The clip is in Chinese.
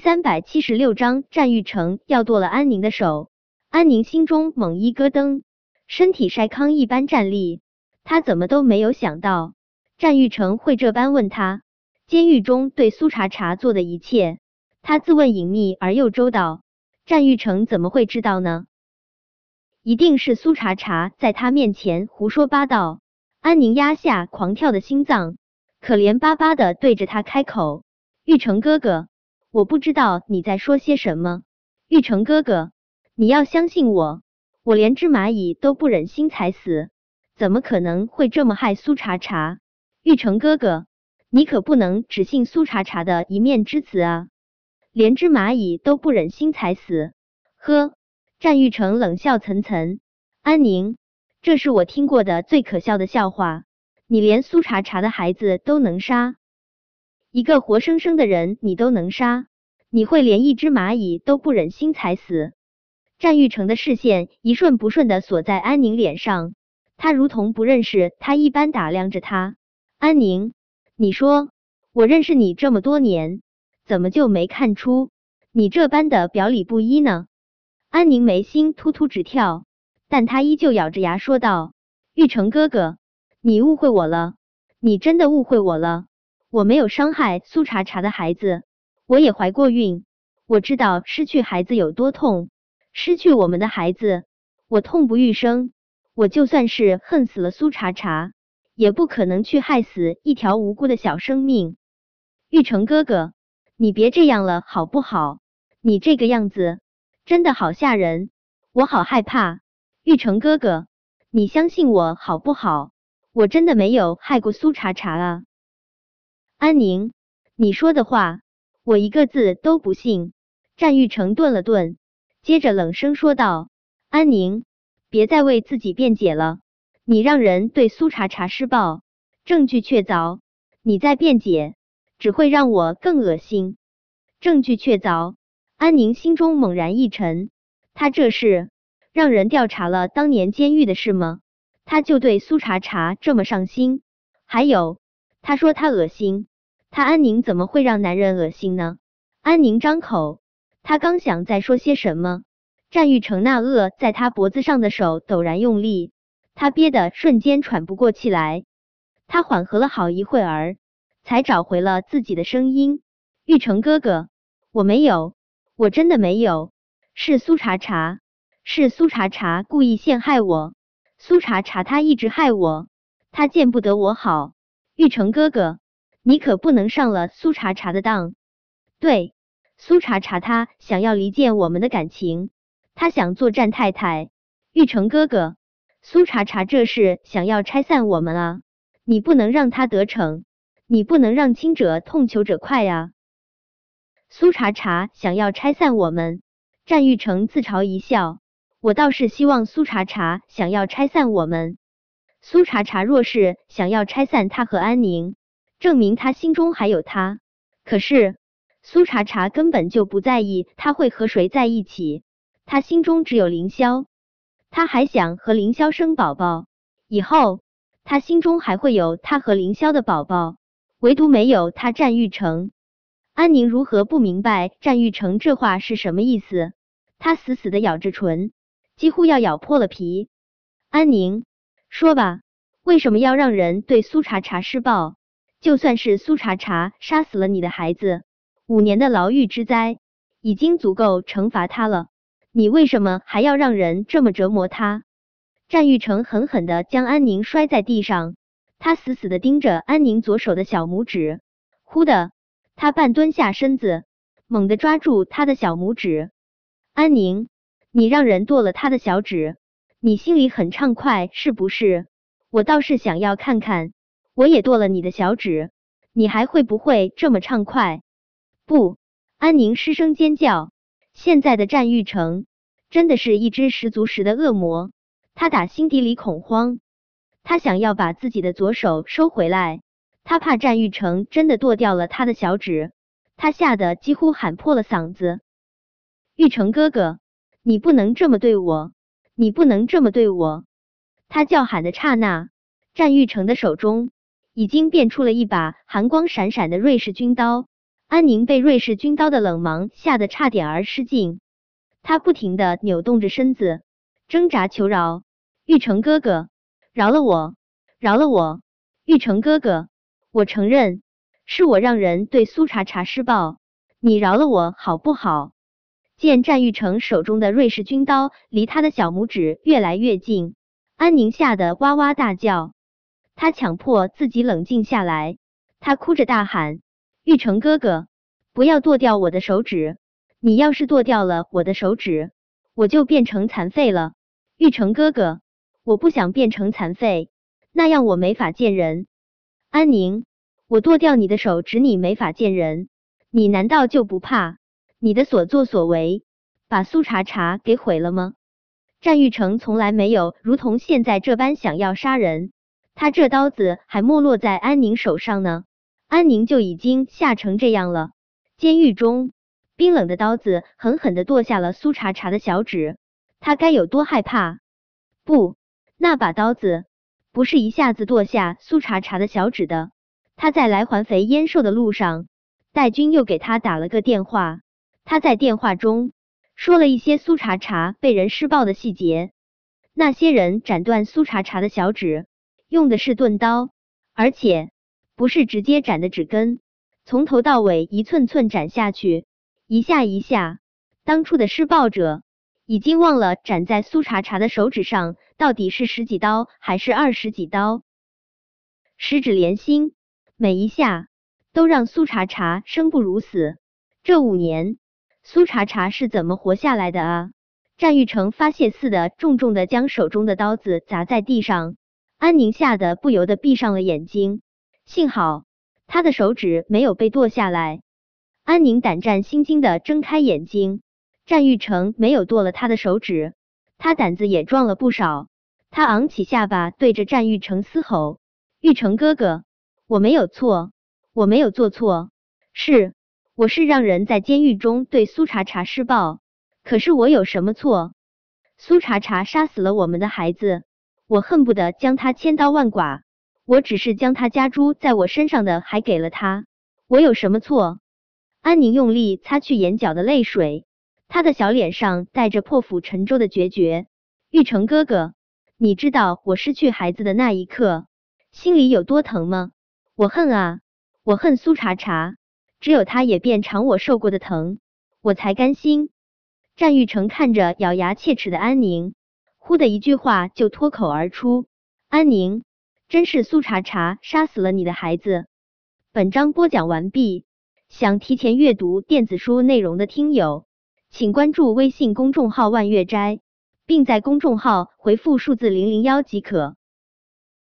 三百七十六章，战玉成要剁了安宁的手。安宁心中猛一咯噔，身体筛糠一般站立。他怎么都没有想到，战玉成会这般问他。监狱中对苏茶茶做的一切，他自问隐秘而又周到。战玉成怎么会知道呢？一定是苏茶茶在他面前胡说八道。安宁压下狂跳的心脏，可怜巴巴的对着他开口：“玉成哥哥。”我不知道你在说些什么，玉成哥哥，你要相信我，我连只蚂蚁都不忍心踩死，怎么可能会这么害苏茶茶？玉成哥哥，你可不能只信苏茶茶的一面之词啊！连只蚂蚁都不忍心踩死，呵！战玉成冷笑岑岑，安宁，这是我听过的最可笑的笑话，你连苏茶茶的孩子都能杀？一个活生生的人你都能杀，你会连一只蚂蚁都不忍心踩死？战玉成的视线一瞬不瞬的锁在安宁脸上，他如同不认识他一般打量着他。安宁，你说我认识你这么多年，怎么就没看出你这般的表里不一呢？安宁眉心突突直跳，但他依旧咬着牙说道：“玉成哥哥，你误会我了，你真的误会我了。”我没有伤害苏茶茶的孩子，我也怀过孕，我知道失去孩子有多痛，失去我们的孩子，我痛不欲生。我就算是恨死了苏茶茶，也不可能去害死一条无辜的小生命。玉成哥哥，你别这样了好不好？你这个样子真的好吓人，我好害怕。玉成哥哥，你相信我好不好？我真的没有害过苏茶茶啊。安宁，你说的话我一个字都不信。战玉成顿了顿，接着冷声说道：“安宁，别再为自己辩解了。你让人对苏茶茶施暴，证据确凿，你再辩解只会让我更恶心。证据确凿。”安宁心中猛然一沉，他这是让人调查了当年监狱的事吗？他就对苏茶茶这么上心？还有，他说他恶心。他安宁怎么会让男人恶心呢？安宁张口，他刚想再说些什么，战玉成那握在他脖子上的手陡然用力，他憋得瞬间喘不过气来。他缓和了好一会儿，才找回了自己的声音：“玉成哥哥，我没有，我真的没有，是苏茶茶，是苏茶茶故意陷害我。苏茶茶他一直害我，他见不得我好。玉成哥哥。”你可不能上了苏茶茶的当。对，苏茶茶他想要离间我们的感情，他想做战太太。玉成哥哥，苏茶茶这是想要拆散我们啊！你不能让他得逞，你不能让亲者痛求者快啊！苏茶茶想要拆散我们，战玉成自嘲一笑。我倒是希望苏茶茶想要拆散我们。苏茶茶若是想要拆散他和安宁。证明他心中还有他，可是苏茶茶根本就不在意他会和谁在一起，他心中只有凌霄，他还想和凌霄生宝宝，以后他心中还会有他和凌霄的宝宝，唯独没有他战玉成。安宁如何不明白战玉成这话是什么意思？他死死的咬着唇，几乎要咬破了皮。安宁，说吧，为什么要让人对苏茶茶施暴？就算是苏茶茶杀死了你的孩子，五年的牢狱之灾已经足够惩罚他了。你为什么还要让人这么折磨他？战玉成狠狠的将安宁摔在地上，他死死的盯着安宁左手的小拇指。忽的，他半蹲下身子，猛地抓住他的小拇指。安宁，你让人剁了他的小指，你心里很畅快是不是？我倒是想要看看。我也剁了你的小指，你还会不会这么畅快？不，安宁失声尖叫。现在的战玉成真的是一只十足十的恶魔，他打心底里恐慌，他想要把自己的左手收回来，他怕战玉成真的剁掉了他的小指，他吓得几乎喊破了嗓子。玉成哥哥，你不能这么对我，你不能这么对我！他叫喊的刹那，战玉成的手中。已经变出了一把寒光闪闪的瑞士军刀，安宁被瑞士军刀的冷芒吓得差点儿失禁，他不停的扭动着身子，挣扎求饶：“玉成哥哥，饶了我，饶了我！玉成哥哥，我承认是我让人对苏茶茶施暴，你饶了我好不好？”见战玉成手中的瑞士军刀离他的小拇指越来越近，安宁吓得哇哇大叫。他强迫自己冷静下来，他哭着大喊。玉成哥哥，不要剁掉我的手指！你要是剁掉了我的手指，我就变成残废了。玉成哥哥，我不想变成残废，那样我没法见人。安宁，我剁掉你的手指，你没法见人，你难道就不怕你的所作所为把苏茶茶给毁了吗？战玉成从来没有如同现在这般想要杀人，他这刀子还没落在安宁手上呢。安宁就已经吓成这样了。监狱中，冰冷的刀子狠狠的剁下了苏茶茶的小指，他该有多害怕？不，那把刀子不是一下子剁下苏茶茶的小指的。他在来还肥燕瘦的路上，戴军又给他打了个电话，他在电话中说了一些苏茶茶被人施暴的细节。那些人斩断苏茶茶的小指，用的是钝刀，而且。不是直接斩的指根，从头到尾一寸寸斩下去，一下一下。当初的施暴者已经忘了斩在苏茶茶的手指上到底是十几刀还是二十几刀，十指连心，每一下都让苏茶茶生不如死。这五年，苏茶茶是怎么活下来的啊？战玉成发泄似的重重的将手中的刀子砸在地上，安宁吓得不由得闭上了眼睛。幸好他的手指没有被剁下来。安宁胆战心惊的睁开眼睛，战玉成没有剁了他的手指，他胆子也壮了不少。他昂起下巴，对着战玉成嘶吼：“玉成哥哥，我没有错，我没有做错，是我是让人在监狱中对苏茶茶施暴。可是我有什么错？苏茶茶杀死了我们的孩子，我恨不得将他千刀万剐。”我只是将他家猪在我身上的还给了他，我有什么错？安宁用力擦去眼角的泪水，他的小脸上带着破釜沉舟的决绝。玉成哥哥，你知道我失去孩子的那一刻心里有多疼吗？我恨啊，我恨苏茶茶，只有他也变尝我受过的疼，我才甘心。战玉成看着咬牙切齿的安宁，忽的一句话就脱口而出：安宁。真是苏茶茶杀死了你的孩子。本章播讲完毕。想提前阅读电子书内容的听友，请关注微信公众号“万月斋”，并在公众号回复数字零零幺即可。